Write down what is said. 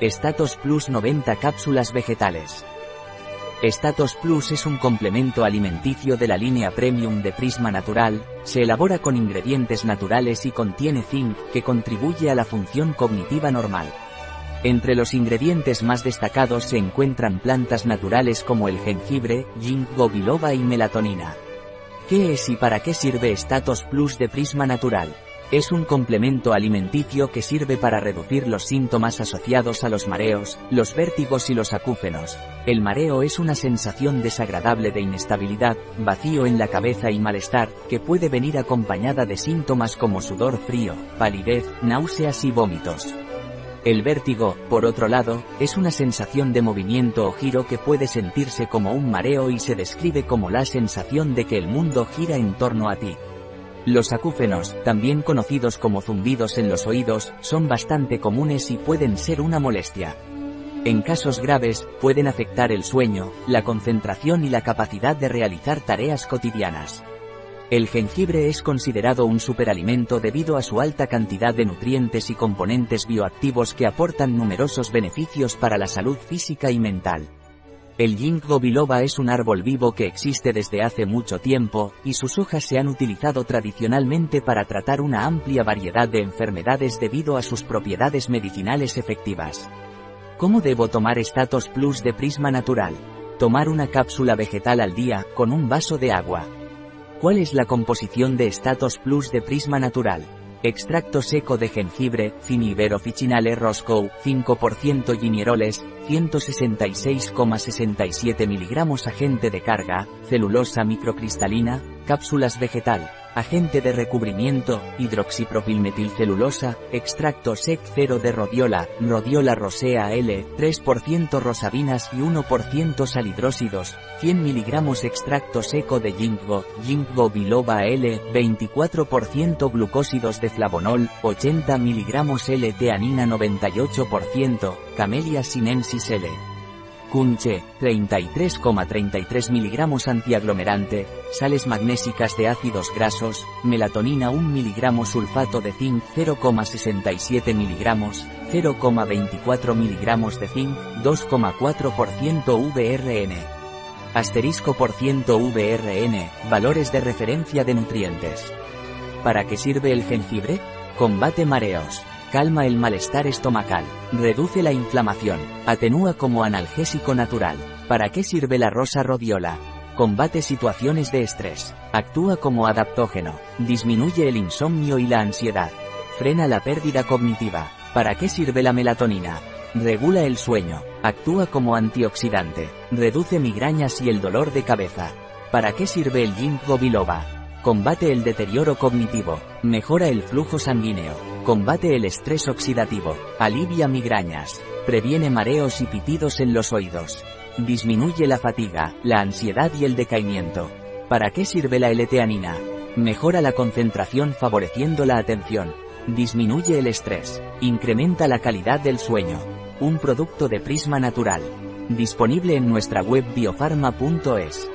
Status Plus 90 cápsulas vegetales. Status Plus es un complemento alimenticio de la línea Premium de Prisma Natural, se elabora con ingredientes naturales y contiene zinc, que contribuye a la función cognitiva normal. Entre los ingredientes más destacados se encuentran plantas naturales como el jengibre, ginkgo biloba y melatonina. ¿Qué es y para qué sirve Status Plus de Prisma Natural? Es un complemento alimenticio que sirve para reducir los síntomas asociados a los mareos, los vértigos y los acúfenos. El mareo es una sensación desagradable de inestabilidad, vacío en la cabeza y malestar, que puede venir acompañada de síntomas como sudor frío, palidez, náuseas y vómitos. El vértigo, por otro lado, es una sensación de movimiento o giro que puede sentirse como un mareo y se describe como la sensación de que el mundo gira en torno a ti. Los acúfenos, también conocidos como zumbidos en los oídos, son bastante comunes y pueden ser una molestia. En casos graves, pueden afectar el sueño, la concentración y la capacidad de realizar tareas cotidianas. El jengibre es considerado un superalimento debido a su alta cantidad de nutrientes y componentes bioactivos que aportan numerosos beneficios para la salud física y mental. El ginkgo biloba es un árbol vivo que existe desde hace mucho tiempo, y sus hojas se han utilizado tradicionalmente para tratar una amplia variedad de enfermedades debido a sus propiedades medicinales efectivas. ¿Cómo debo tomar Status Plus de Prisma Natural? Tomar una cápsula vegetal al día, con un vaso de agua. ¿Cuál es la composición de Status Plus de Prisma Natural? Extracto seco de jengibre, Cinibero fichinale roscoe, 5% ginieroles, 166,67 mg agente de carga, celulosa microcristalina, cápsulas vegetal, agente de recubrimiento, hidroxipropilmetilcelulosa, extracto sec 0 de rodiola, rodiola rosea L, 3% rosabinas y 1% salidrósidos, 100 mg extracto seco de ginkgo, ginkgo biloba L, 24% glucósidos de flavonol, 80 mg L-teanina 98%, Camellia sinensis L. Cunche, 33,33 mg antiaglomerante, sales magnésicas de ácidos grasos, melatonina 1 mg sulfato de zinc 0,67 mg, 0,24 mg de zinc, 2,4% VRN. Asterisco por ciento VRN, valores de referencia de nutrientes. ¿Para qué sirve el jengibre? Combate mareos. Calma el malestar estomacal. Reduce la inflamación. Atenúa como analgésico natural. ¿Para qué sirve la rosa rodiola? Combate situaciones de estrés. Actúa como adaptógeno. Disminuye el insomnio y la ansiedad. Frena la pérdida cognitiva. ¿Para qué sirve la melatonina? Regula el sueño. Actúa como antioxidante. Reduce migrañas y el dolor de cabeza. ¿Para qué sirve el ginkgo biloba? Combate el deterioro cognitivo. Mejora el flujo sanguíneo. Combate el estrés oxidativo. Alivia migrañas. Previene mareos y pitidos en los oídos. Disminuye la fatiga, la ansiedad y el decaimiento. ¿Para qué sirve la L-teanina? Mejora la concentración favoreciendo la atención. Disminuye el estrés. Incrementa la calidad del sueño. Un producto de Prisma Natural. Disponible en nuestra web biofarma.es.